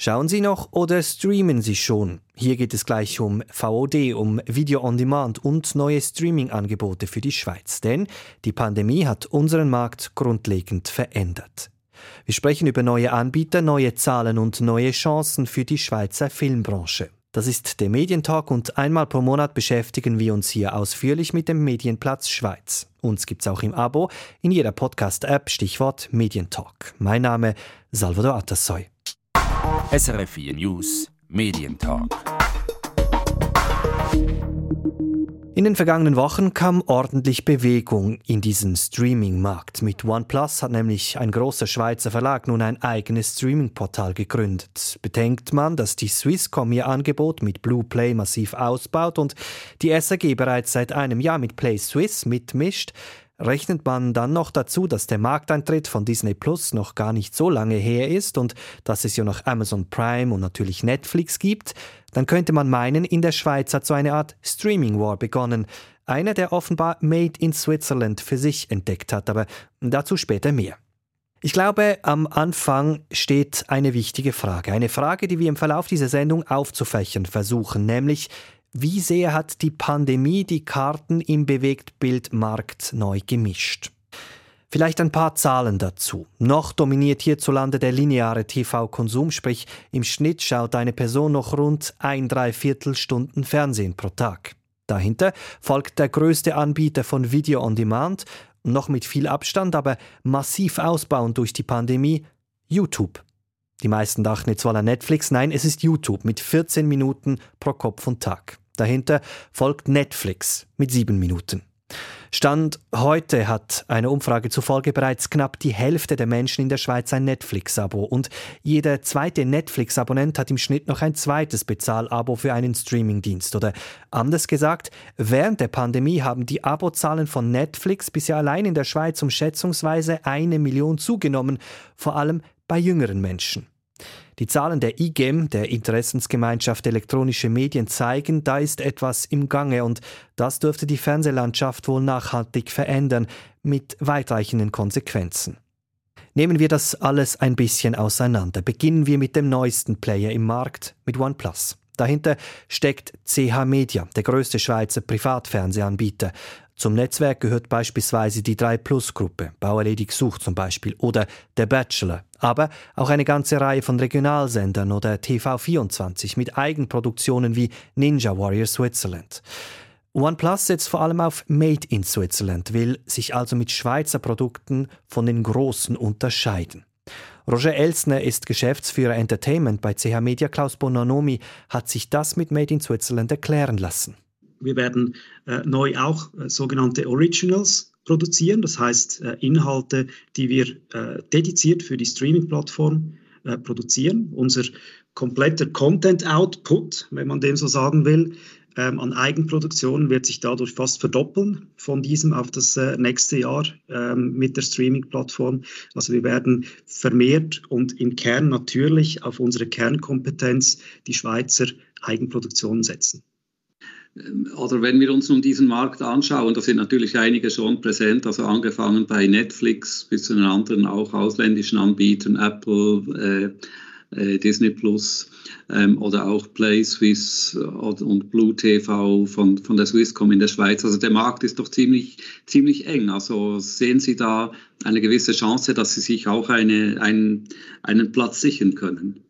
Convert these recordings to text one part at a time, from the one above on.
Schauen Sie noch oder streamen Sie schon? Hier geht es gleich um VOD, um Video on Demand und neue Streaming-Angebote für die Schweiz, denn die Pandemie hat unseren Markt grundlegend verändert. Wir sprechen über neue Anbieter, neue Zahlen und neue Chancen für die Schweizer Filmbranche. Das ist der Medientalk und einmal pro Monat beschäftigen wir uns hier ausführlich mit dem Medienplatz Schweiz. Uns gibt's auch im Abo, in jeder Podcast-App, Stichwort Medientalk. Mein Name Salvador Atasoy. SRF4 News Medientalk. In den vergangenen Wochen kam ordentlich Bewegung in diesen Streaming-Markt. Mit OnePlus hat nämlich ein großer Schweizer Verlag nun ein eigenes Streaming-Portal gegründet. Bedenkt man, dass die Swisscom ihr Angebot mit Blue Play massiv ausbaut und die SAG bereits seit einem Jahr mit PlaySwiss mitmischt, Rechnet man dann noch dazu, dass der Markteintritt von Disney Plus noch gar nicht so lange her ist und dass es ja noch Amazon Prime und natürlich Netflix gibt, dann könnte man meinen, in der Schweiz hat so eine Art Streaming War begonnen. Einer, der offenbar Made in Switzerland für sich entdeckt hat, aber dazu später mehr. Ich glaube, am Anfang steht eine wichtige Frage. Eine Frage, die wir im Verlauf dieser Sendung aufzufächern versuchen, nämlich wie sehr hat die Pandemie die Karten im Bewegtbildmarkt neu gemischt? Vielleicht ein paar Zahlen dazu. Noch dominiert hierzulande der lineare TV-Konsum, sprich im Schnitt schaut eine Person noch rund ein Dreiviertel Stunden Fernsehen pro Tag. Dahinter folgt der größte Anbieter von Video on Demand, noch mit viel Abstand, aber massiv ausbauend durch die Pandemie, YouTube. Die meisten dachten jetzt wohl an Netflix. Nein, es ist YouTube mit 14 Minuten pro Kopf und Tag. Dahinter folgt Netflix mit 7 Minuten. Stand heute hat eine Umfrage zufolge bereits knapp die Hälfte der Menschen in der Schweiz ein Netflix-Abo und jeder zweite Netflix-Abonnent hat im Schnitt noch ein zweites Bezahlabo für einen Streamingdienst. Oder anders gesagt, während der Pandemie haben die Abozahlen von Netflix bisher allein in der Schweiz um schätzungsweise eine Million zugenommen, vor allem bei jüngeren Menschen. Die Zahlen der IGEM, der Interessensgemeinschaft Elektronische Medien, zeigen, da ist etwas im Gange und das dürfte die Fernsehlandschaft wohl nachhaltig verändern, mit weitreichenden Konsequenzen. Nehmen wir das alles ein bisschen auseinander. Beginnen wir mit dem neuesten Player im Markt, mit OnePlus. Dahinter steckt CH Media, der größte Schweizer Privatfernsehanbieter. Zum Netzwerk gehört beispielsweise die 3-Plus-Gruppe, Bauerledig sucht zum Beispiel, oder der Bachelor, aber auch eine ganze Reihe von Regionalsendern oder TV24 mit Eigenproduktionen wie Ninja Warrior Switzerland. OnePlus setzt vor allem auf Made in Switzerland, will sich also mit Schweizer Produkten von den Großen unterscheiden. Roger Elsner ist Geschäftsführer Entertainment bei CH Media. Klaus Bononomi hat sich das mit Made in Switzerland erklären lassen. Wir werden äh, neu auch äh, sogenannte Originals produzieren, das heißt äh, Inhalte, die wir äh, dediziert für die Streaming-Plattform äh, produzieren. Unser kompletter Content-Output, wenn man dem so sagen will, ähm, an Eigenproduktion wird sich dadurch fast verdoppeln von diesem auf das äh, nächste Jahr ähm, mit der Streaming-Plattform. Also wir werden vermehrt und im Kern natürlich auf unsere Kernkompetenz die Schweizer Eigenproduktion setzen. Oder wenn wir uns nun diesen Markt anschauen, da sind natürlich einige schon präsent, also angefangen bei Netflix bis zu den anderen auch ausländischen Anbietern, Apple, äh, äh, Disney Plus ähm, oder auch Play Swiss und Blue TV von, von der Swisscom in der Schweiz. Also der Markt ist doch ziemlich, ziemlich eng. Also sehen Sie da eine gewisse Chance, dass Sie sich auch eine, ein, einen Platz sichern können?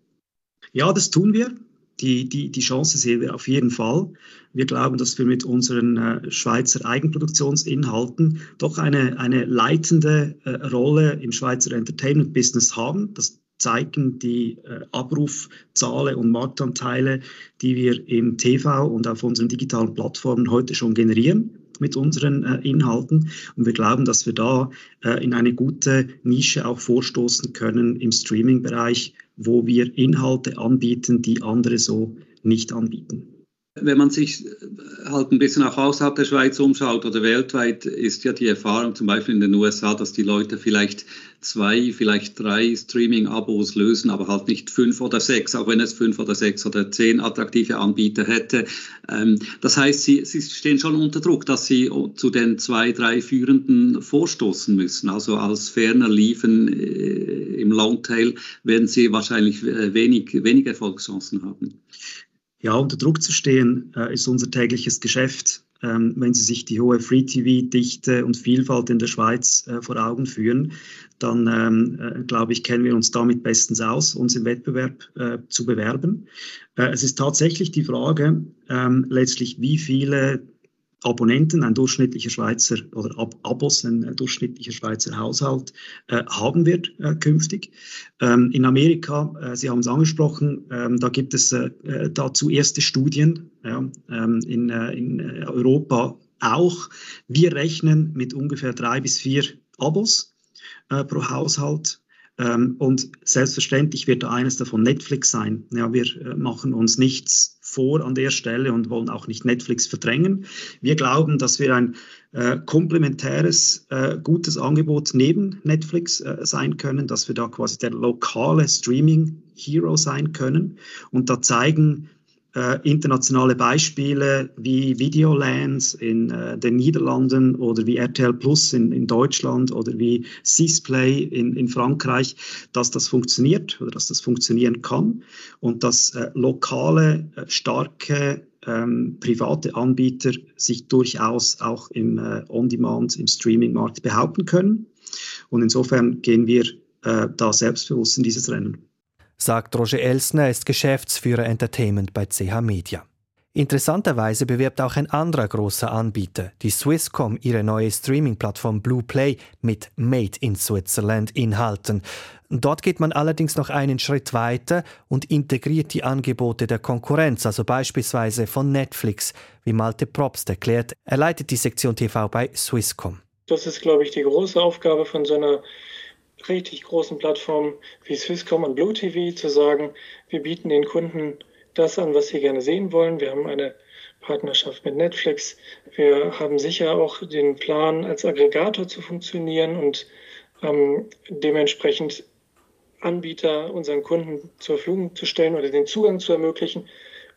Ja, das tun wir. Die, die, die Chance sehen wir auf jeden Fall. Wir glauben, dass wir mit unseren äh, Schweizer Eigenproduktionsinhalten doch eine, eine leitende äh, Rolle im Schweizer Entertainment-Business haben. Das zeigen die äh, Abrufzahlen und Marktanteile, die wir im TV und auf unseren digitalen Plattformen heute schon generieren mit unseren äh, Inhalten. Und wir glauben, dass wir da äh, in eine gute Nische auch vorstoßen können im Streaming-Bereich, wo wir Inhalte anbieten, die andere so nicht anbieten. Wenn man sich äh, halt ein bisschen auch außerhalb der Schweiz umschaut oder weltweit, ist ja die Erfahrung zum Beispiel in den USA, dass die Leute vielleicht zwei, vielleicht drei Streaming-Abos lösen, aber halt nicht fünf oder sechs, auch wenn es fünf oder sechs oder zehn attraktive Anbieter hätte. Ähm, das heißt, sie, sie stehen schon unter Druck, dass sie zu den zwei, drei Führenden vorstoßen müssen. Also als ferner liefen äh, im Longtail werden sie wahrscheinlich äh, wenig, wenig Erfolgschancen haben. Ja, unter Druck zu stehen äh, ist unser tägliches Geschäft. Ähm, wenn Sie sich die hohe Free-TV-Dichte und Vielfalt in der Schweiz äh, vor Augen führen, dann ähm, äh, glaube ich, kennen wir uns damit bestens aus, uns im Wettbewerb äh, zu bewerben. Äh, es ist tatsächlich die Frage, ähm, letztlich, wie viele Abonnenten, ein durchschnittlicher Schweizer oder Ab Abos, ein durchschnittlicher Schweizer Haushalt äh, haben wird äh, künftig. Ähm, in Amerika, äh, Sie haben es angesprochen, ähm, da gibt es äh, äh, dazu erste Studien, ja, ähm, in, äh, in Europa auch. Wir rechnen mit ungefähr drei bis vier Abos pro Haushalt und selbstverständlich wird eines davon Netflix sein. Ja, wir äh, machen uns nichts vor an der Stelle und wollen auch nicht Netflix verdrängen. Wir glauben, dass wir ein äh, komplementäres, äh, gutes Angebot neben Netflix äh, sein können, dass wir da quasi der lokale Streaming-Hero sein können. Und da zeigen äh, internationale Beispiele wie Videolands in äh, den Niederlanden oder wie RTL Plus in, in Deutschland oder wie Sisplay in, in Frankreich, dass das funktioniert oder dass das funktionieren kann und dass äh, lokale, äh, starke ähm, private Anbieter sich durchaus auch im äh, On-Demand, im Streaming-Markt behaupten können. Und insofern gehen wir äh, da selbstbewusst in dieses Rennen sagt Roger Elsner, er ist Geschäftsführer Entertainment bei CH Media. Interessanterweise bewirbt auch ein anderer großer Anbieter, die Swisscom, ihre neue Streaming-Plattform Blue Play mit Made in Switzerland Inhalten. Dort geht man allerdings noch einen Schritt weiter und integriert die Angebote der Konkurrenz, also beispielsweise von Netflix, wie Malte Probst erklärt. Er leitet die Sektion TV bei Swisscom. Das ist, glaube ich, die große Aufgabe von so einer richtig großen Plattformen wie Swisscom und Blue TV zu sagen, wir bieten den Kunden das an, was sie gerne sehen wollen. Wir haben eine Partnerschaft mit Netflix. Wir haben sicher auch den Plan, als Aggregator zu funktionieren und ähm, dementsprechend Anbieter unseren Kunden zur Verfügung zu stellen oder den Zugang zu ermöglichen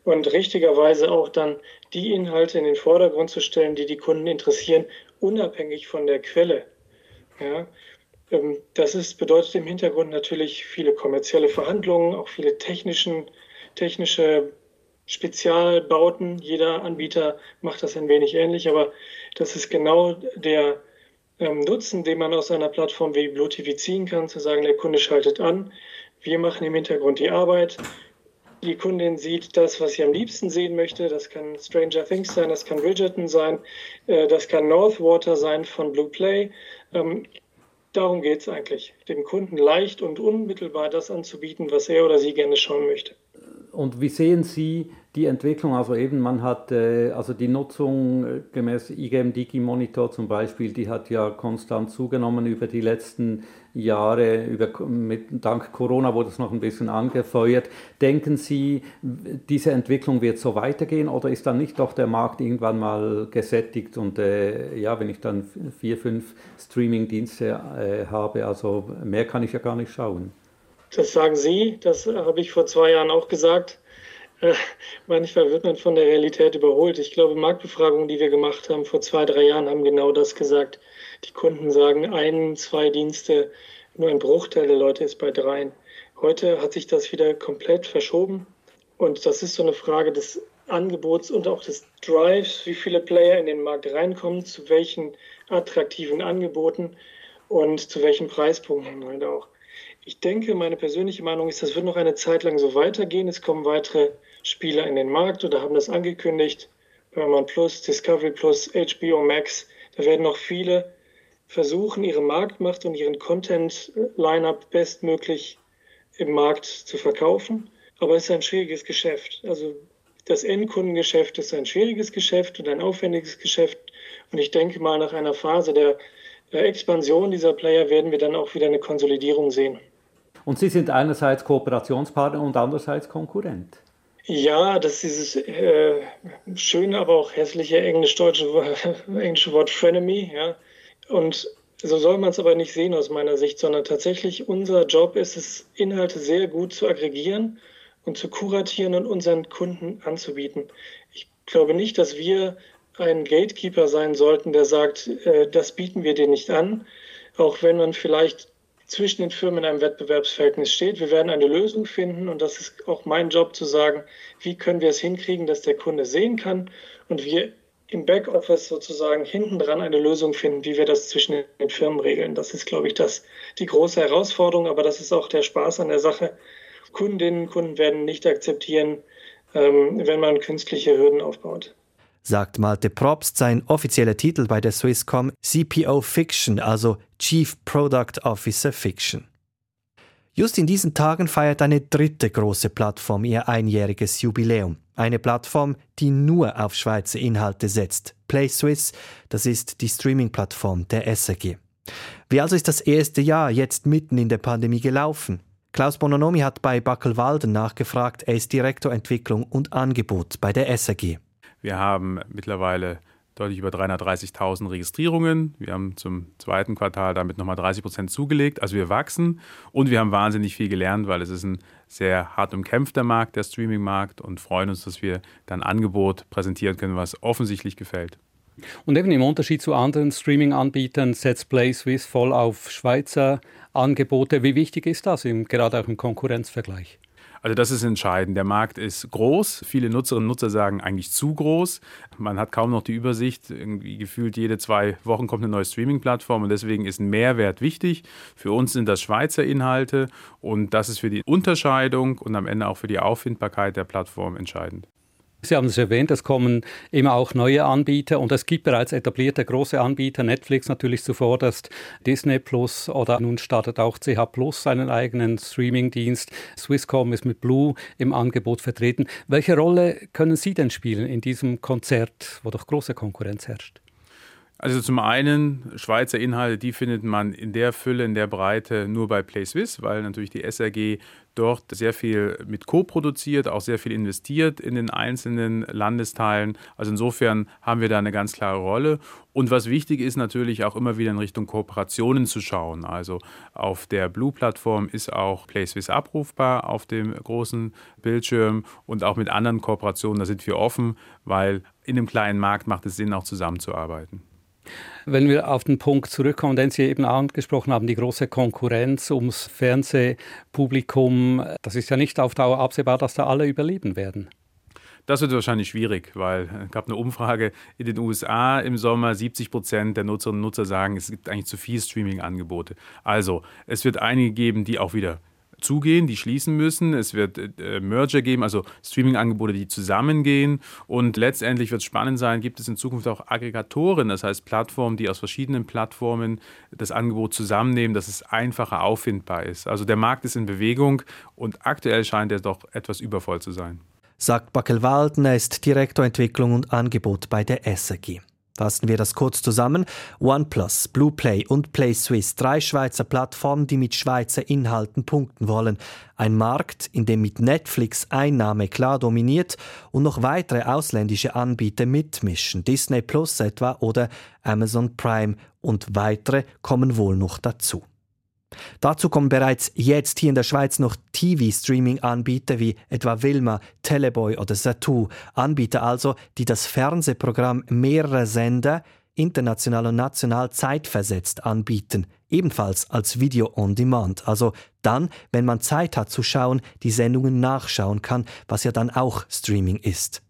und richtigerweise auch dann die Inhalte in den Vordergrund zu stellen, die die Kunden interessieren, unabhängig von der Quelle. Ja, das ist, bedeutet im Hintergrund natürlich viele kommerzielle Verhandlungen, auch viele technischen, technische Spezialbauten. Jeder Anbieter macht das ein wenig ähnlich, aber das ist genau der ähm, Nutzen, den man aus einer Plattform wie Blue TV ziehen kann, zu sagen, der Kunde schaltet an, wir machen im Hintergrund die Arbeit. Die Kundin sieht das, was sie am liebsten sehen möchte. Das kann Stranger Things sein, das kann Bridgerton sein, äh, das kann Northwater sein von Blue Play. Darum geht es eigentlich, dem Kunden leicht und unmittelbar das anzubieten, was er oder sie gerne schauen möchte. Und wie sehen Sie die Entwicklung? Also eben, man hat, äh, also die Nutzung äh, gemäß IGM Digi Monitor zum Beispiel, die hat ja konstant zugenommen über die letzten Jahre, über, mit, dank Corona wurde es noch ein bisschen angefeuert. Denken Sie, diese Entwicklung wird so weitergehen oder ist dann nicht doch der Markt irgendwann mal gesättigt und äh, ja, wenn ich dann vier, fünf Streaming-Dienste äh, habe, also mehr kann ich ja gar nicht schauen? Das sagen Sie, das habe ich vor zwei Jahren auch gesagt. Äh, manchmal wird man von der Realität überholt. Ich glaube, Marktbefragungen, die wir gemacht haben vor zwei, drei Jahren, haben genau das gesagt. Die Kunden sagen, ein, zwei Dienste, nur ein Bruchteil der Leute ist bei dreien. Heute hat sich das wieder komplett verschoben. Und das ist so eine Frage des Angebots und auch des Drives, wie viele Player in den Markt reinkommen, zu welchen attraktiven Angeboten und zu welchen Preispunkten halt auch. Ich denke, meine persönliche Meinung ist, das wird noch eine Zeit lang so weitergehen. Es kommen weitere Spieler in den Markt oder haben das angekündigt. Paramount Plus, Discovery Plus, HBO Max. Da werden noch viele versuchen, ihre Marktmacht und ihren Content-Lineup bestmöglich im Markt zu verkaufen. Aber es ist ein schwieriges Geschäft. Also das Endkundengeschäft ist ein schwieriges Geschäft und ein aufwendiges Geschäft. Und ich denke mal, nach einer Phase der Expansion dieser Player werden wir dann auch wieder eine Konsolidierung sehen. Und Sie sind einerseits Kooperationspartner und andererseits Konkurrent. Ja, das ist dieses äh, schöne, aber auch hässliche englisch-deutsche englische Wort Frenemy. Ja. Und so soll man es aber nicht sehen aus meiner Sicht, sondern tatsächlich unser Job ist es, Inhalte sehr gut zu aggregieren und zu kuratieren und unseren Kunden anzubieten. Ich glaube nicht, dass wir ein Gatekeeper sein sollten, der sagt, äh, das bieten wir dir nicht an, auch wenn man vielleicht zwischen den Firmen in einem Wettbewerbsverhältnis steht. Wir werden eine Lösung finden und das ist auch mein Job zu sagen, wie können wir es hinkriegen, dass der Kunde sehen kann und wir im Backoffice sozusagen hinten dran eine Lösung finden, wie wir das zwischen den Firmen regeln. Das ist, glaube ich, das, die große Herausforderung, aber das ist auch der Spaß an der Sache. Kundinnen und Kunden werden nicht akzeptieren, ähm, wenn man künstliche Hürden aufbaut. Sagt Malte Probst, sein offizieller Titel bei der Swisscom CPO Fiction, also Chief Product Officer Fiction. Just in diesen Tagen feiert eine dritte große Plattform ihr einjähriges Jubiläum. Eine Plattform, die nur auf Schweizer Inhalte setzt. PlaySwiss, das ist die Streaming-Plattform der SRG. Wie also ist das erste Jahr jetzt mitten in der Pandemie gelaufen? Klaus Bononomi hat bei Backelwalden nachgefragt. Er ist Direktor Entwicklung und Angebot bei der SRG. Wir haben mittlerweile deutlich über 330.000 Registrierungen. Wir haben zum zweiten Quartal damit nochmal 30 Prozent zugelegt. Also wir wachsen und wir haben wahnsinnig viel gelernt, weil es ist ein sehr hart umkämpfter Markt, der Streaming-Markt und freuen uns, dass wir dann Angebot präsentieren können, was offensichtlich gefällt. Und eben im Unterschied zu anderen Streaming-Anbietern setzt PlaySwiss voll auf Schweizer Angebote. Wie wichtig ist das, im, gerade auch im Konkurrenzvergleich? Also das ist entscheidend. Der Markt ist groß. Viele Nutzerinnen und Nutzer sagen eigentlich zu groß. Man hat kaum noch die Übersicht. Irgendwie gefühlt jede zwei Wochen kommt eine neue Streaming-Plattform und deswegen ist ein Mehrwert wichtig. Für uns sind das Schweizer Inhalte und das ist für die Unterscheidung und am Ende auch für die Auffindbarkeit der Plattform entscheidend. Sie haben es erwähnt, es kommen immer auch neue Anbieter und es gibt bereits etablierte große Anbieter, Netflix natürlich zuvorderst, Disney Plus oder nun startet auch CH Plus seinen eigenen Streamingdienst. Swisscom ist mit Blue im Angebot vertreten. Welche Rolle können Sie denn spielen in diesem Konzert, wo doch große Konkurrenz herrscht? Also zum einen, Schweizer Inhalte, die findet man in der Fülle, in der Breite nur bei PlaySwiss, weil natürlich die SRG dort sehr viel mit co-produziert, auch sehr viel investiert in den einzelnen Landesteilen. Also insofern haben wir da eine ganz klare Rolle. Und was wichtig ist, natürlich auch immer wieder in Richtung Kooperationen zu schauen. Also auf der Blue-Plattform ist auch PlaySwiss abrufbar auf dem großen Bildschirm und auch mit anderen Kooperationen, da sind wir offen, weil in einem kleinen Markt macht es Sinn, auch zusammenzuarbeiten. Wenn wir auf den Punkt zurückkommen, den Sie eben angesprochen haben, die große Konkurrenz ums Fernsehpublikum, das ist ja nicht auf Dauer absehbar, dass da alle überleben werden. Das wird wahrscheinlich schwierig, weil es gab eine Umfrage in den USA im Sommer, 70 Prozent der Nutzerinnen und Nutzer sagen, es gibt eigentlich zu viele Streaming-Angebote. Also es wird einige geben, die auch wieder zugehen, die schließen müssen. Es wird äh, Merger geben, also Streaming-Angebote, die zusammengehen. Und letztendlich wird es spannend sein, gibt es in Zukunft auch Aggregatoren, das heißt Plattformen, die aus verschiedenen Plattformen das Angebot zusammennehmen, dass es einfacher auffindbar ist. Also der Markt ist in Bewegung und aktuell scheint er doch etwas übervoll zu sein. Sagt Backelwalden, er ist Direktor Entwicklung und Angebot bei der SRG. Fassen wir das kurz zusammen. OnePlus, Blueplay und PlaySwiss, drei Schweizer Plattformen, die mit Schweizer Inhalten punkten wollen. Ein Markt, in dem mit Netflix Einnahme klar dominiert und noch weitere ausländische Anbieter mitmischen. Disney Plus etwa oder Amazon Prime und weitere kommen wohl noch dazu. Dazu kommen bereits jetzt hier in der Schweiz noch TV-Streaming-Anbieter wie etwa Wilma, Teleboy oder Satu. Anbieter also, die das Fernsehprogramm mehrerer Sender international und national zeitversetzt anbieten, ebenfalls als Video on Demand, also dann, wenn man Zeit hat zu schauen, die Sendungen nachschauen kann, was ja dann auch Streaming ist.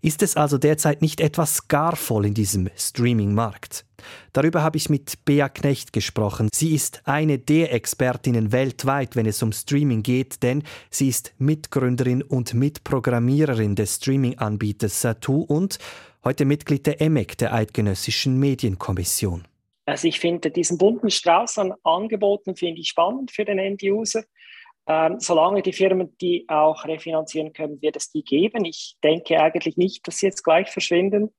Ist es also derzeit nicht etwas gar voll in diesem Streaming-Markt? Darüber habe ich mit Bea Knecht gesprochen. Sie ist eine der Expertinnen weltweit, wenn es um Streaming geht, denn sie ist Mitgründerin und Mitprogrammiererin des Streaming-Anbieters Satu und heute Mitglied der EMEC, der Eidgenössischen Medienkommission. Also ich finde diesen bunten Strauß an Angeboten finde ich spannend für den End-User. Ähm, solange die Firmen die auch refinanzieren können, wird es die geben. Ich denke eigentlich nicht, dass sie jetzt gleich verschwinden.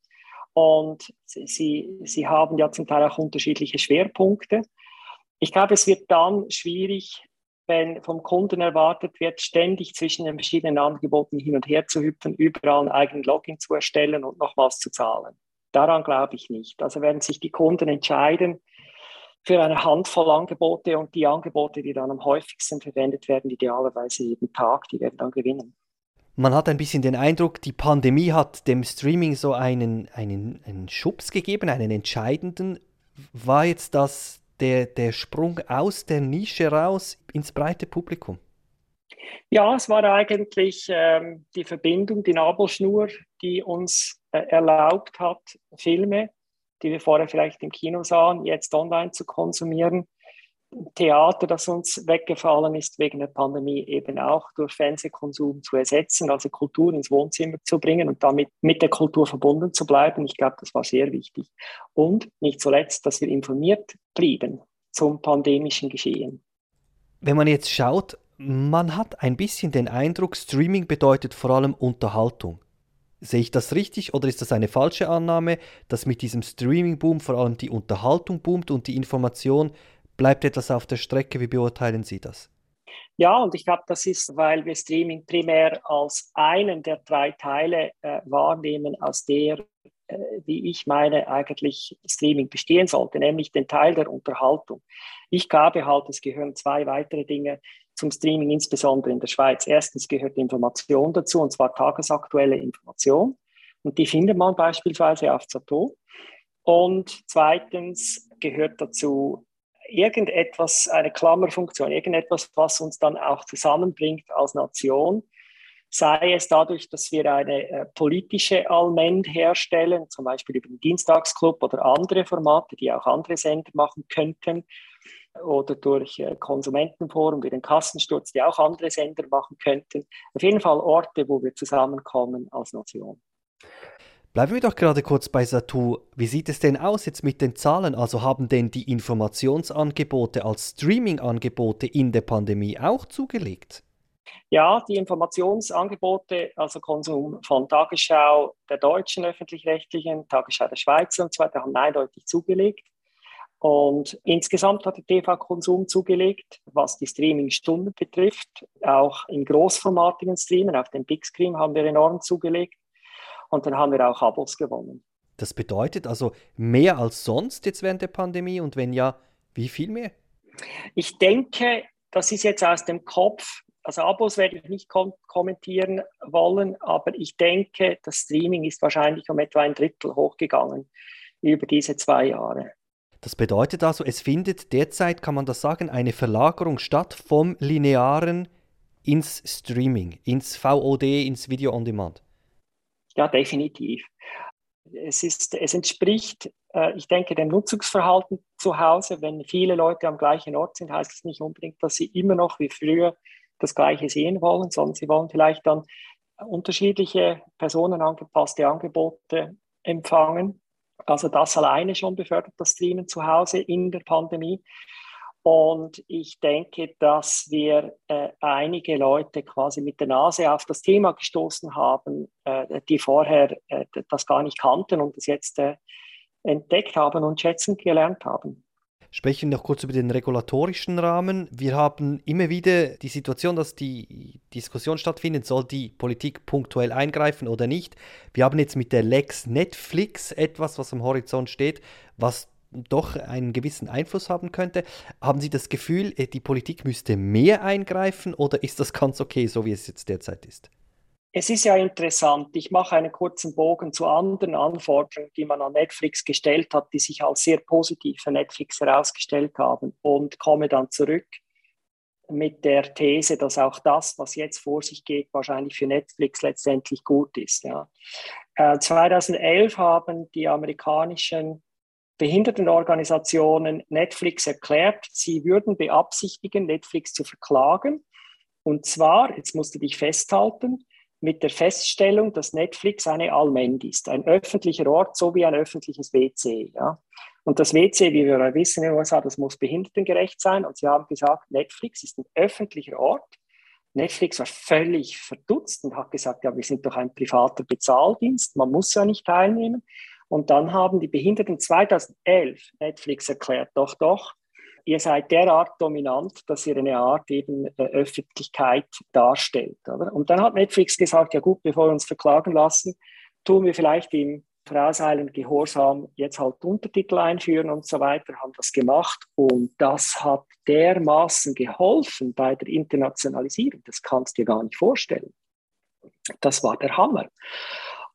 Und sie, sie haben ja zum Teil auch unterschiedliche Schwerpunkte. Ich glaube, es wird dann schwierig, wenn vom Kunden erwartet wird, ständig zwischen den verschiedenen Angeboten hin und her zu hüpfen, überall einen eigenen Login zu erstellen und nochmals zu zahlen. Daran glaube ich nicht. Also werden sich die Kunden entscheiden für eine Handvoll Angebote und die Angebote, die dann am häufigsten verwendet werden, idealerweise jeden Tag, die werden dann gewinnen. Man hat ein bisschen den Eindruck, die Pandemie hat dem Streaming so einen, einen, einen Schubs gegeben, einen entscheidenden. War jetzt das der, der Sprung aus der Nische raus ins breite Publikum? Ja, es war eigentlich ähm, die Verbindung, die Nabelschnur, die uns äh, erlaubt hat, Filme, die wir vorher vielleicht im Kino sahen, jetzt online zu konsumieren. Theater, das uns weggefallen ist wegen der Pandemie, eben auch durch Fernsehkonsum zu ersetzen, also Kultur ins Wohnzimmer zu bringen und damit mit der Kultur verbunden zu bleiben. Ich glaube, das war sehr wichtig. Und nicht zuletzt, dass wir informiert blieben zum pandemischen Geschehen. Wenn man jetzt schaut, man hat ein bisschen den Eindruck, Streaming bedeutet vor allem Unterhaltung. Sehe ich das richtig oder ist das eine falsche Annahme, dass mit diesem Streaming-Boom vor allem die Unterhaltung boomt und die Information bleibt etwas auf der Strecke? Wie beurteilen Sie das? Ja, und ich glaube, das ist, weil wir Streaming primär als einen der drei Teile äh, wahrnehmen, aus der, äh, wie ich meine, eigentlich Streaming bestehen sollte, nämlich den Teil der Unterhaltung. Ich glaube halt, es gehören zwei weitere Dinge zum Streaming, insbesondere in der Schweiz. Erstens gehört Information dazu, und zwar tagesaktuelle Information. Und die findet man beispielsweise auf Zato. Und zweitens gehört dazu irgendetwas, eine Klammerfunktion, irgendetwas, was uns dann auch zusammenbringt als Nation. Sei es dadurch, dass wir eine äh, politische Allmend herstellen, zum Beispiel über den Dienstagsclub oder andere Formate, die auch andere Sender machen könnten, oder durch äh, Konsumentenforum wie den Kassensturz, die auch andere Sender machen könnten. Auf jeden Fall Orte, wo wir zusammenkommen als Nation. Bleiben wir doch gerade kurz bei Satu. Wie sieht es denn aus jetzt mit den Zahlen? Also haben denn die Informationsangebote als Streaming-Angebote in der Pandemie auch zugelegt? Ja, die Informationsangebote, also Konsum von Tagesschau der deutschen öffentlich-rechtlichen, Tagesschau der Schweiz und so weiter, haben eindeutig zugelegt. Und insgesamt hat der TV-Konsum zugelegt, was die Streaming-Stunden betrifft. Auch in großformatigen Streamen, auf dem Big Screen haben wir enorm zugelegt. Und dann haben wir auch Abos gewonnen. Das bedeutet also mehr als sonst jetzt während der Pandemie und wenn ja, wie viel mehr? Ich denke, das ist jetzt aus dem Kopf. Also Abos werde ich nicht kom kommentieren wollen, aber ich denke, das Streaming ist wahrscheinlich um etwa ein Drittel hochgegangen über diese zwei Jahre. Das bedeutet also, es findet derzeit, kann man das sagen, eine Verlagerung statt vom linearen ins Streaming, ins VOD, ins Video on Demand. Ja, definitiv. Es, ist, es entspricht, äh, ich denke, dem Nutzungsverhalten zu Hause. Wenn viele Leute am gleichen Ort sind, heißt es nicht unbedingt, dass sie immer noch wie früher das Gleiche sehen wollen, sondern sie wollen vielleicht dann unterschiedliche personenangepasste Angebote empfangen. Also das alleine schon befördert das Streamen zu Hause in der Pandemie. Und ich denke, dass wir äh, einige Leute quasi mit der Nase auf das Thema gestoßen haben, äh, die vorher äh, das gar nicht kannten und das jetzt äh, entdeckt haben und schätzen gelernt haben. Sprechen wir noch kurz über den regulatorischen Rahmen. Wir haben immer wieder die Situation, dass die Diskussion stattfindet, soll die Politik punktuell eingreifen oder nicht. Wir haben jetzt mit der Lex Netflix etwas, was am Horizont steht, was doch einen gewissen Einfluss haben könnte. Haben Sie das Gefühl, äh, die Politik müsste mehr eingreifen oder ist das ganz okay, so wie es jetzt derzeit ist? Es ist ja interessant. Ich mache einen kurzen Bogen zu anderen Anforderungen, die man an Netflix gestellt hat, die sich als sehr positiv für Netflix herausgestellt haben und komme dann zurück mit der These, dass auch das, was jetzt vor sich geht, wahrscheinlich für Netflix letztendlich gut ist. Ja. Äh, 2011 haben die amerikanischen Behindertenorganisationen Netflix erklärt, sie würden beabsichtigen, Netflix zu verklagen. Und zwar, jetzt musst du dich festhalten, mit der Feststellung, dass Netflix eine Allmend ist, ein öffentlicher Ort, so wie ein öffentliches WC. Ja? Und das WC, wie wir wissen in den USA, das muss behindertengerecht sein. Und sie haben gesagt, Netflix ist ein öffentlicher Ort. Netflix war völlig verdutzt und hat gesagt, ja, wir sind doch ein privater Bezahldienst, man muss ja nicht teilnehmen. Und dann haben die Behinderten 2011 Netflix erklärt, doch, doch, ihr seid derart dominant, dass ihr eine Art eben äh, Öffentlichkeit darstellt. Oder? Und dann hat Netflix gesagt, ja gut, bevor wir uns verklagen lassen, tun wir vielleicht im vorauseilenden Gehorsam jetzt halt Untertitel einführen und so weiter, haben das gemacht und das hat dermaßen geholfen bei der Internationalisierung, das kannst du dir gar nicht vorstellen. Das war der Hammer.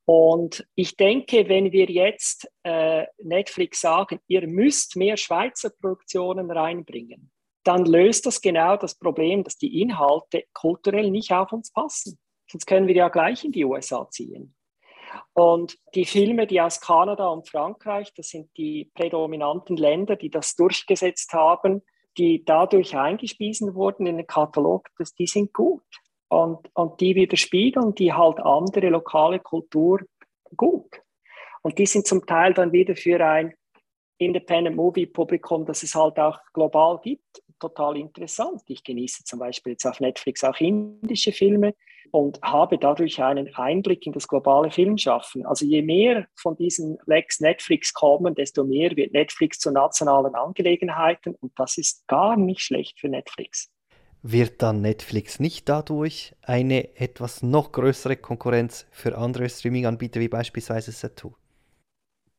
Und ich denke, wenn wir jetzt äh, Netflix sagen, ihr müsst mehr Schweizer Produktionen reinbringen, dann löst das genau das Problem, dass die Inhalte kulturell nicht auf uns passen. Sonst können wir ja gleich in die USA ziehen. Und die Filme, die aus Kanada und Frankreich, das sind die prädominanten Länder, die das durchgesetzt haben, die dadurch eingespiesen wurden in den Katalog, das, die sind gut und, und die widerspiegeln die halt andere lokale Kultur gut. Und die sind zum Teil dann wieder für ein Independent Movie Publikum, das es halt auch global gibt, total interessant. Ich genieße zum Beispiel jetzt auf Netflix auch indische Filme und habe dadurch einen Einblick in das globale Filmschaffen. Also je mehr von diesen Lex Netflix kommen, desto mehr wird Netflix zu nationalen Angelegenheiten und das ist gar nicht schlecht für Netflix. Wird dann Netflix nicht dadurch eine etwas noch größere Konkurrenz für andere Streaming-Anbieter wie beispielsweise Satu?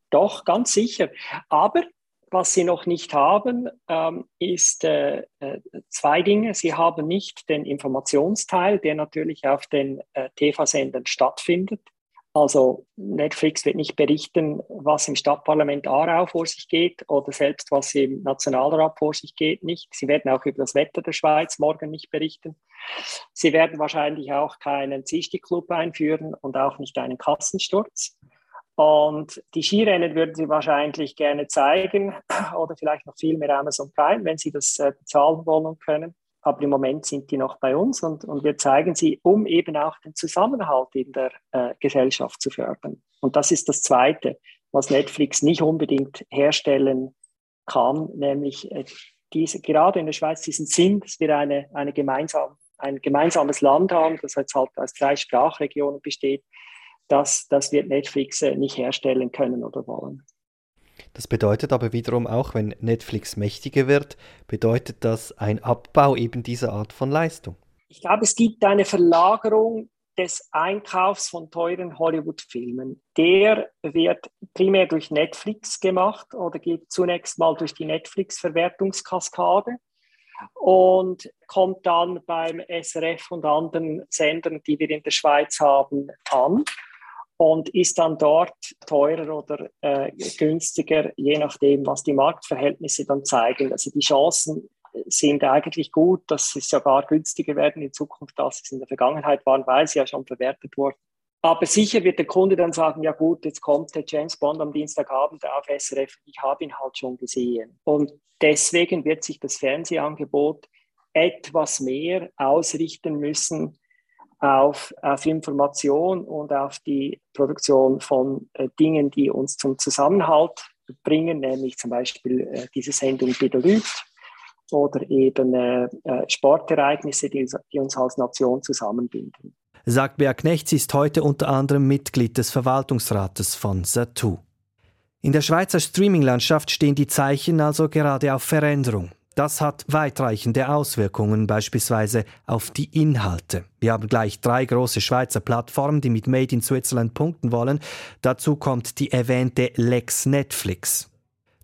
Doch, ganz sicher. Aber was sie noch nicht haben, ähm, ist äh, äh, zwei Dinge. Sie haben nicht den Informationsteil, der natürlich auf den äh, TV-Sendern stattfindet. Also Netflix wird nicht berichten, was im Stadtparlament Aarau vor sich geht oder selbst was im Nationalrat vor sich geht, nicht. Sie werden auch über das Wetter der Schweiz morgen nicht berichten. Sie werden wahrscheinlich auch keinen Zisti-Club einführen und auch nicht einen Kassensturz. Und die Skirennen würden Sie wahrscheinlich gerne zeigen oder vielleicht noch viel mehr Amazon Prime, wenn Sie das äh, bezahlen wollen und können aber im Moment sind die noch bei uns und, und wir zeigen sie, um eben auch den Zusammenhalt in der äh, Gesellschaft zu fördern. Und das ist das Zweite, was Netflix nicht unbedingt herstellen kann, nämlich äh, diese, gerade in der Schweiz diesen Sinn, dass wir eine, eine gemeinsam, ein gemeinsames Land haben, das jetzt halt aus drei Sprachregionen besteht, das, das wird Netflix äh, nicht herstellen können oder wollen. Das bedeutet aber wiederum auch, wenn Netflix mächtiger wird, bedeutet das ein Abbau eben dieser Art von Leistung. Ich glaube, es gibt eine Verlagerung des Einkaufs von teuren Hollywood-Filmen. Der wird primär durch Netflix gemacht oder geht zunächst mal durch die Netflix-Verwertungskaskade und kommt dann beim SRF und anderen Sendern, die wir in der Schweiz haben, an und ist dann dort teurer oder äh, günstiger, je nachdem, was die Marktverhältnisse dann zeigen. Also die Chancen sind eigentlich gut, dass sie sogar günstiger werden in Zukunft, als es in der Vergangenheit waren, weil sie ja schon verwertet wurden. Aber sicher wird der Kunde dann sagen, ja gut, jetzt kommt der James Bond am Dienstagabend auf SRF, ich habe ihn halt schon gesehen. Und deswegen wird sich das Fernsehangebot etwas mehr ausrichten müssen auf, auf Information und auf die Produktion von äh, Dingen, die uns zum Zusammenhalt bringen, nämlich zum Beispiel äh, diese Sendung Bidelüt oder eben äh, äh, Sportereignisse, die, die, uns als Nation zusammenbinden. Sagt Bea Knecht, sie ist heute unter anderem Mitglied des Verwaltungsrates von Satu. In der Schweizer Streaminglandschaft stehen die Zeichen also gerade auf Veränderung. Das hat weitreichende Auswirkungen beispielsweise auf die Inhalte. Wir haben gleich drei große Schweizer Plattformen, die mit Made in Switzerland punkten wollen. Dazu kommt die erwähnte Lex Netflix.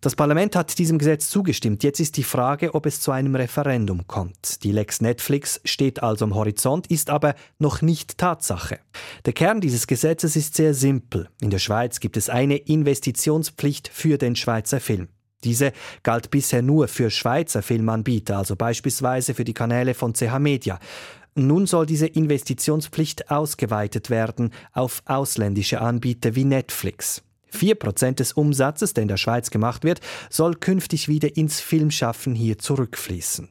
Das Parlament hat diesem Gesetz zugestimmt. Jetzt ist die Frage, ob es zu einem Referendum kommt. Die Lex Netflix steht also am Horizont, ist aber noch nicht Tatsache. Der Kern dieses Gesetzes ist sehr simpel. In der Schweiz gibt es eine Investitionspflicht für den Schweizer Film. Diese galt bisher nur für Schweizer Filmanbieter, also beispielsweise für die Kanäle von CH Media. Nun soll diese Investitionspflicht ausgeweitet werden auf ausländische Anbieter wie Netflix. 4% des Umsatzes, der in der Schweiz gemacht wird, soll künftig wieder ins Filmschaffen hier zurückfließen.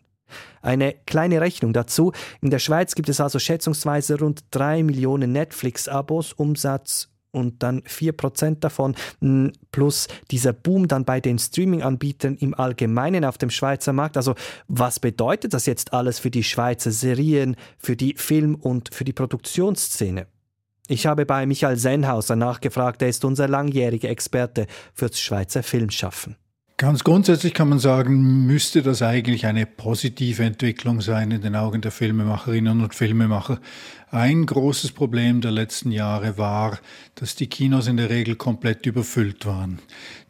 Eine kleine Rechnung dazu. In der Schweiz gibt es also schätzungsweise rund 3 Millionen Netflix-Abos, Umsatz und dann 4% davon plus dieser Boom dann bei den Streaming-Anbietern im Allgemeinen auf dem Schweizer Markt. Also was bedeutet das jetzt alles für die Schweizer Serien, für die Film- und für die Produktionsszene? Ich habe bei Michael Sennhauser nachgefragt, er ist unser langjähriger Experte fürs Schweizer Filmschaffen. Ganz grundsätzlich kann man sagen, müsste das eigentlich eine positive Entwicklung sein in den Augen der Filmemacherinnen und Filmemacher. Ein großes Problem der letzten Jahre war, dass die Kinos in der Regel komplett überfüllt waren.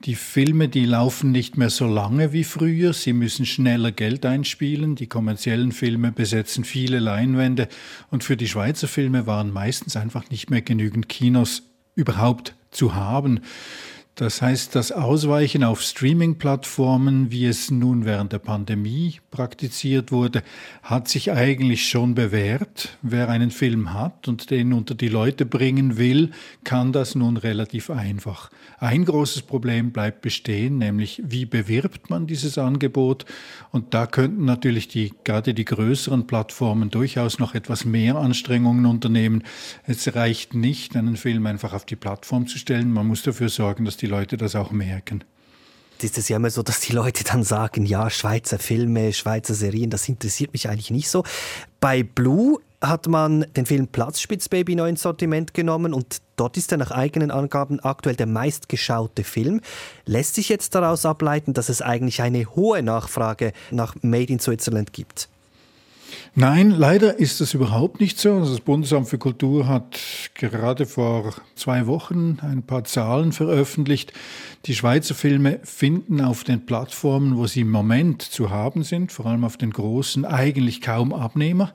Die Filme, die laufen nicht mehr so lange wie früher, sie müssen schneller Geld einspielen, die kommerziellen Filme besetzen viele Leinwände und für die Schweizer Filme waren meistens einfach nicht mehr genügend Kinos überhaupt zu haben. Das heißt, das Ausweichen auf Streaming-Plattformen, wie es nun während der Pandemie praktiziert wurde, hat sich eigentlich schon bewährt. Wer einen Film hat und den unter die Leute bringen will, kann das nun relativ einfach. Ein großes Problem bleibt bestehen, nämlich wie bewirbt man dieses Angebot? Und da könnten natürlich die, gerade die größeren Plattformen durchaus noch etwas mehr Anstrengungen unternehmen. Es reicht nicht, einen Film einfach auf die Plattform zu stellen. Man muss dafür sorgen, dass die Leute das auch merken ist es ja immer so, dass die Leute dann sagen, ja, Schweizer Filme, Schweizer Serien, das interessiert mich eigentlich nicht so. Bei Blue hat man den Film Platzspitzbaby neu ins Sortiment genommen und dort ist er nach eigenen Angaben aktuell der meistgeschaute Film. Lässt sich jetzt daraus ableiten, dass es eigentlich eine hohe Nachfrage nach Made in Switzerland gibt? Nein, leider ist das überhaupt nicht so. Also das Bundesamt für Kultur hat gerade vor zwei Wochen ein paar Zahlen veröffentlicht. Die Schweizer Filme finden auf den Plattformen, wo sie im Moment zu haben sind, vor allem auf den großen, eigentlich kaum Abnehmer.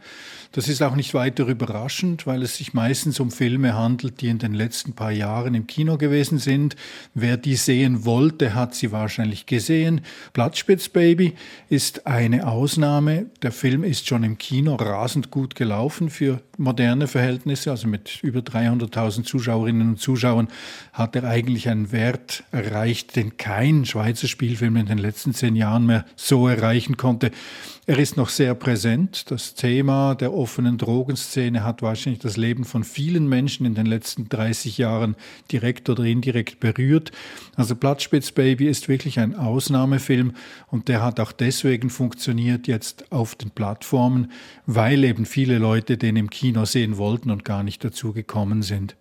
Das ist auch nicht weiter überraschend, weil es sich meistens um Filme handelt, die in den letzten paar Jahren im Kino gewesen sind. Wer die sehen wollte, hat sie wahrscheinlich gesehen. Platzspitzbaby ist eine Ausnahme. Der Film ist schon im Kino rasend gut gelaufen für moderne Verhältnisse. Also mit über 300.000 Zuschauerinnen und Zuschauern hat er eigentlich einen Wert erreicht, den kein Schweizer Spielfilm in den letzten zehn Jahren mehr so erreichen konnte. Er ist noch sehr präsent. Das Thema der offenen Drogenszene hat wahrscheinlich das Leben von vielen Menschen in den letzten 30 Jahren direkt oder indirekt berührt. Also Platzspitzbaby ist wirklich ein Ausnahmefilm und der hat auch deswegen funktioniert jetzt auf den Plattformen, weil eben viele Leute den im Kino sehen wollten und gar nicht dazu gekommen sind.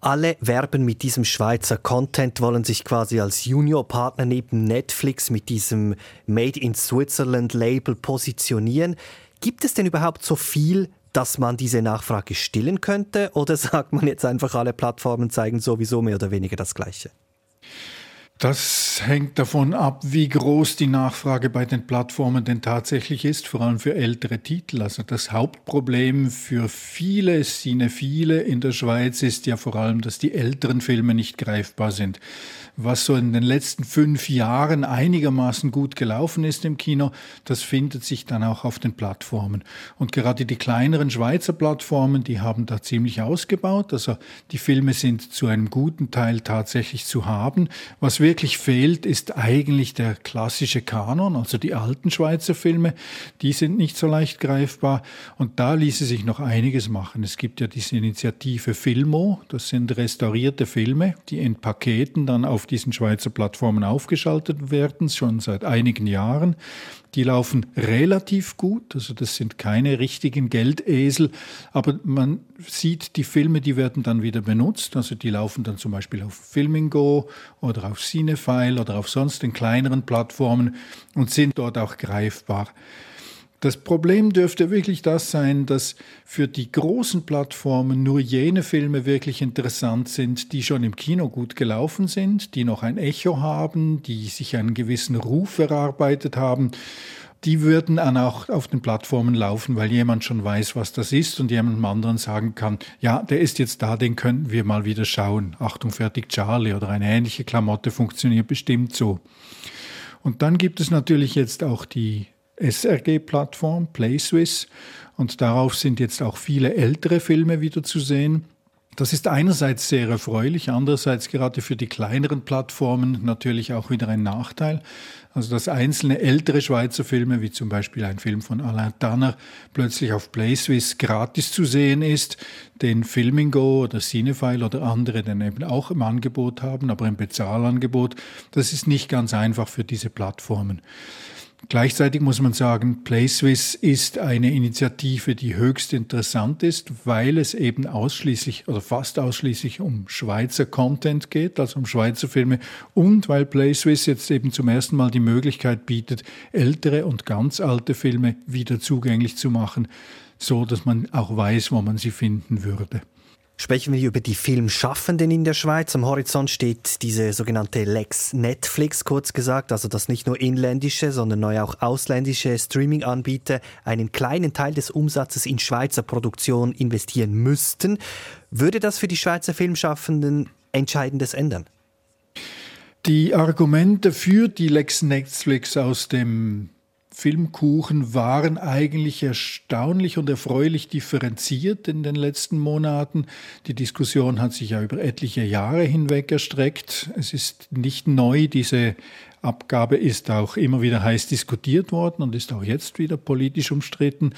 Alle werben mit diesem Schweizer Content, wollen sich quasi als Juniorpartner neben Netflix mit diesem Made in Switzerland Label positionieren. Gibt es denn überhaupt so viel, dass man diese Nachfrage stillen könnte? Oder sagt man jetzt einfach, alle Plattformen zeigen sowieso mehr oder weniger das Gleiche? Das hängt davon ab, wie groß die Nachfrage bei den Plattformen denn tatsächlich ist, vor allem für ältere Titel. Also das Hauptproblem für viele Cinephile in der Schweiz ist ja vor allem, dass die älteren Filme nicht greifbar sind was so in den letzten fünf Jahren einigermaßen gut gelaufen ist im Kino, das findet sich dann auch auf den Plattformen. Und gerade die kleineren Schweizer Plattformen, die haben da ziemlich ausgebaut. Also die Filme sind zu einem guten Teil tatsächlich zu haben. Was wirklich fehlt, ist eigentlich der klassische Kanon, also die alten Schweizer Filme. Die sind nicht so leicht greifbar. Und da ließe sich noch einiges machen. Es gibt ja diese Initiative Filmo. Das sind restaurierte Filme, die in Paketen dann auf diesen Schweizer Plattformen aufgeschaltet werden, schon seit einigen Jahren. Die laufen relativ gut, also das sind keine richtigen Geldesel, aber man sieht, die Filme, die werden dann wieder benutzt, also die laufen dann zum Beispiel auf Filmingo oder auf Cinefile oder auf sonst den kleineren Plattformen und sind dort auch greifbar. Das Problem dürfte wirklich das sein, dass für die großen Plattformen nur jene Filme wirklich interessant sind, die schon im Kino gut gelaufen sind, die noch ein Echo haben, die sich einen gewissen Ruf erarbeitet haben. Die würden dann auch auf den Plattformen laufen, weil jemand schon weiß, was das ist und jemandem anderen sagen kann, ja, der ist jetzt da, den könnten wir mal wieder schauen. Achtung, fertig Charlie oder eine ähnliche Klamotte funktioniert bestimmt so. Und dann gibt es natürlich jetzt auch die SRG-Plattform, PlaySwiss. Und darauf sind jetzt auch viele ältere Filme wieder zu sehen. Das ist einerseits sehr erfreulich, andererseits gerade für die kleineren Plattformen natürlich auch wieder ein Nachteil. Also dass einzelne ältere Schweizer Filme, wie zum Beispiel ein Film von Alain Tanner, plötzlich auf PlaySwiss gratis zu sehen ist, den Filmingo oder Cinefile oder andere dann eben auch im Angebot haben, aber im Bezahlangebot, das ist nicht ganz einfach für diese Plattformen. Gleichzeitig muss man sagen, PlaySwiss ist eine Initiative, die höchst interessant ist, weil es eben ausschließlich oder fast ausschließlich um Schweizer Content geht, also um Schweizer Filme und weil PlaySwiss jetzt eben zum ersten Mal die Möglichkeit bietet, ältere und ganz alte Filme wieder zugänglich zu machen, so dass man auch weiß, wo man sie finden würde. Sprechen wir über die Filmschaffenden in der Schweiz. Am Horizont steht diese sogenannte Lex Netflix, kurz gesagt, also dass nicht nur inländische, sondern neu auch ausländische Streaming-Anbieter einen kleinen Teil des Umsatzes in Schweizer Produktion investieren müssten. Würde das für die Schweizer Filmschaffenden Entscheidendes ändern? Die Argumente für die Lex Netflix aus dem Filmkuchen waren eigentlich erstaunlich und erfreulich differenziert in den letzten Monaten. Die Diskussion hat sich ja über etliche Jahre hinweg erstreckt. Es ist nicht neu, diese Abgabe ist auch immer wieder heiß diskutiert worden und ist auch jetzt wieder politisch umstritten.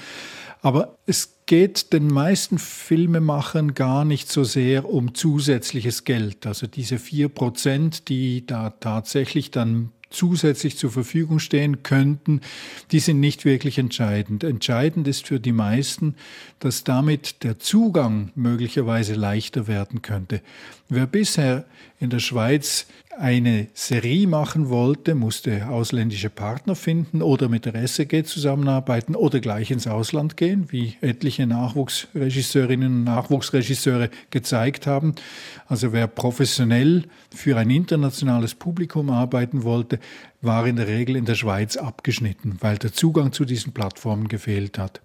Aber es geht den meisten Filmemachern gar nicht so sehr um zusätzliches Geld. Also diese vier Prozent, die da tatsächlich dann zusätzlich zur Verfügung stehen könnten, die sind nicht wirklich entscheidend. Entscheidend ist für die meisten, dass damit der Zugang möglicherweise leichter werden könnte. Wer bisher in der Schweiz eine Serie machen wollte, musste ausländische Partner finden oder mit der SEG zusammenarbeiten oder gleich ins Ausland gehen, wie etliche Nachwuchsregisseurinnen und Nachwuchsregisseure gezeigt haben. Also wer professionell für ein internationales Publikum arbeiten wollte, war in der Regel in der Schweiz abgeschnitten, weil der Zugang zu diesen Plattformen gefehlt hat.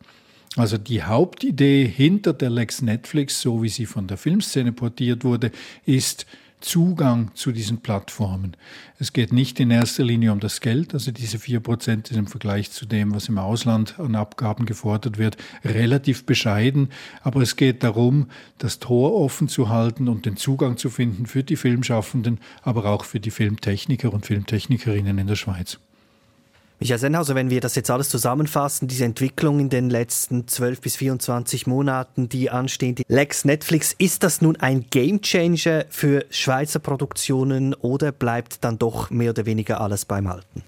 Also die Hauptidee hinter der Lex Netflix, so wie sie von der Filmszene portiert wurde, ist, Zugang zu diesen Plattformen. Es geht nicht in erster Linie um das Geld, also diese vier Prozent ist im Vergleich zu dem, was im Ausland an Abgaben gefordert wird, relativ bescheiden, aber es geht darum, das Tor offen zu halten und den Zugang zu finden für die Filmschaffenden, aber auch für die Filmtechniker und Filmtechnikerinnen in der Schweiz. Michael Sennhauser, wenn wir das jetzt alles zusammenfassen, diese Entwicklung in den letzten 12 bis 24 Monaten, die anstehen, die Lex Netflix, ist das nun ein Gamechanger für Schweizer Produktionen oder bleibt dann doch mehr oder weniger alles beim Alten?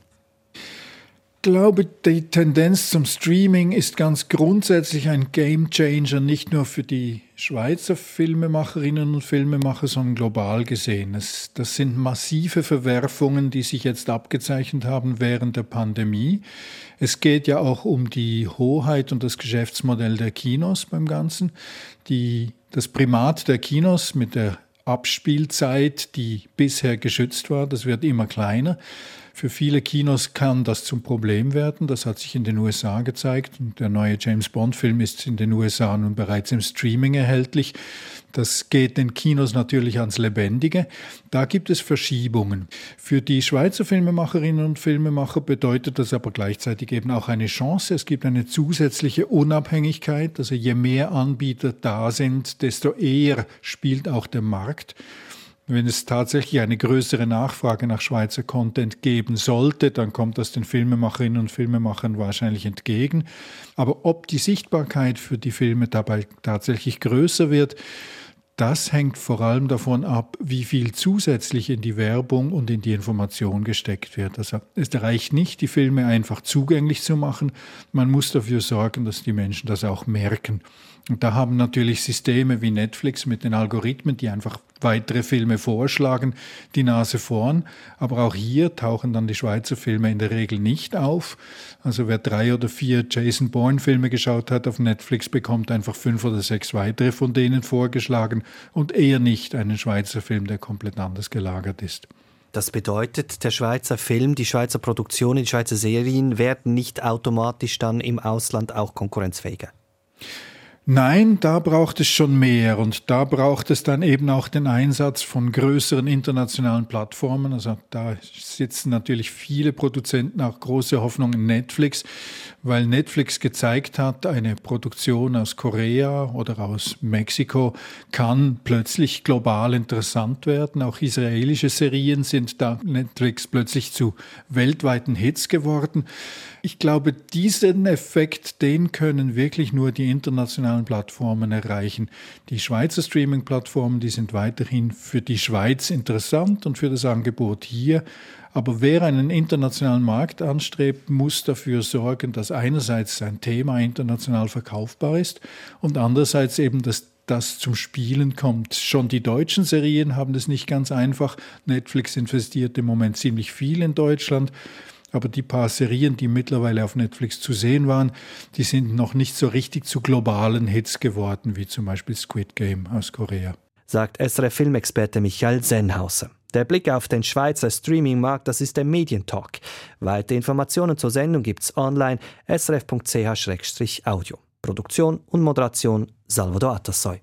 Glaube, die Tendenz zum Streaming ist ganz grundsätzlich ein Gamechanger, nicht nur für die Schweizer Filmemacherinnen und Filmemacher, sondern global gesehen. Es, das sind massive Verwerfungen, die sich jetzt abgezeichnet haben während der Pandemie. Es geht ja auch um die Hoheit und das Geschäftsmodell der Kinos beim Ganzen. Die, das Primat der Kinos mit der Abspielzeit, die bisher geschützt war, das wird immer kleiner. Für viele Kinos kann das zum Problem werden. Das hat sich in den USA gezeigt. Und der neue James Bond-Film ist in den USA nun bereits im Streaming erhältlich. Das geht den Kinos natürlich ans Lebendige. Da gibt es Verschiebungen. Für die Schweizer Filmemacherinnen und Filmemacher bedeutet das aber gleichzeitig eben auch eine Chance. Es gibt eine zusätzliche Unabhängigkeit. Also je mehr Anbieter da sind, desto eher spielt auch der Markt. Wenn es tatsächlich eine größere Nachfrage nach Schweizer Content geben sollte, dann kommt das den Filmemacherinnen und Filmemachern wahrscheinlich entgegen. Aber ob die Sichtbarkeit für die Filme dabei tatsächlich größer wird, das hängt vor allem davon ab, wie viel zusätzlich in die Werbung und in die Information gesteckt wird. Also es reicht nicht, die Filme einfach zugänglich zu machen. Man muss dafür sorgen, dass die Menschen das auch merken. Und da haben natürlich Systeme wie Netflix mit den Algorithmen, die einfach weitere Filme vorschlagen, die Nase vorn. Aber auch hier tauchen dann die Schweizer Filme in der Regel nicht auf. Also wer drei oder vier Jason Bourne-Filme geschaut hat auf Netflix, bekommt einfach fünf oder sechs weitere von denen vorgeschlagen und eher nicht einen Schweizer Film, der komplett anders gelagert ist. Das bedeutet, der Schweizer Film, die Schweizer Produktionen, die Schweizer Serien werden nicht automatisch dann im Ausland auch konkurrenzfähiger. Nein, da braucht es schon mehr und da braucht es dann eben auch den Einsatz von größeren internationalen Plattformen. Also da sitzen natürlich viele Produzenten auch große Hoffnung in Netflix, weil Netflix gezeigt hat, eine Produktion aus Korea oder aus Mexiko kann plötzlich global interessant werden. Auch israelische Serien sind da Netflix plötzlich zu weltweiten Hits geworden. Ich glaube, diesen Effekt, den können wirklich nur die internationalen Plattformen erreichen. Die Schweizer Streaming-Plattformen, die sind weiterhin für die Schweiz interessant und für das Angebot hier. Aber wer einen internationalen Markt anstrebt, muss dafür sorgen, dass einerseits sein Thema international verkaufbar ist und andererseits eben, dass das zum Spielen kommt. Schon die deutschen Serien haben es nicht ganz einfach. Netflix investiert im Moment ziemlich viel in Deutschland. Aber die paar Serien, die mittlerweile auf Netflix zu sehen waren, die sind noch nicht so richtig zu globalen Hits geworden, wie zum Beispiel Squid Game aus Korea. Sagt SRF-Filmexperte Michael Sennhauser. Der Blick auf den Schweizer Streaming-Markt, das ist der Medientalk. Weitere Informationen zur Sendung gibt's online srf.ch-audio. Produktion und Moderation Salvador Atassoy.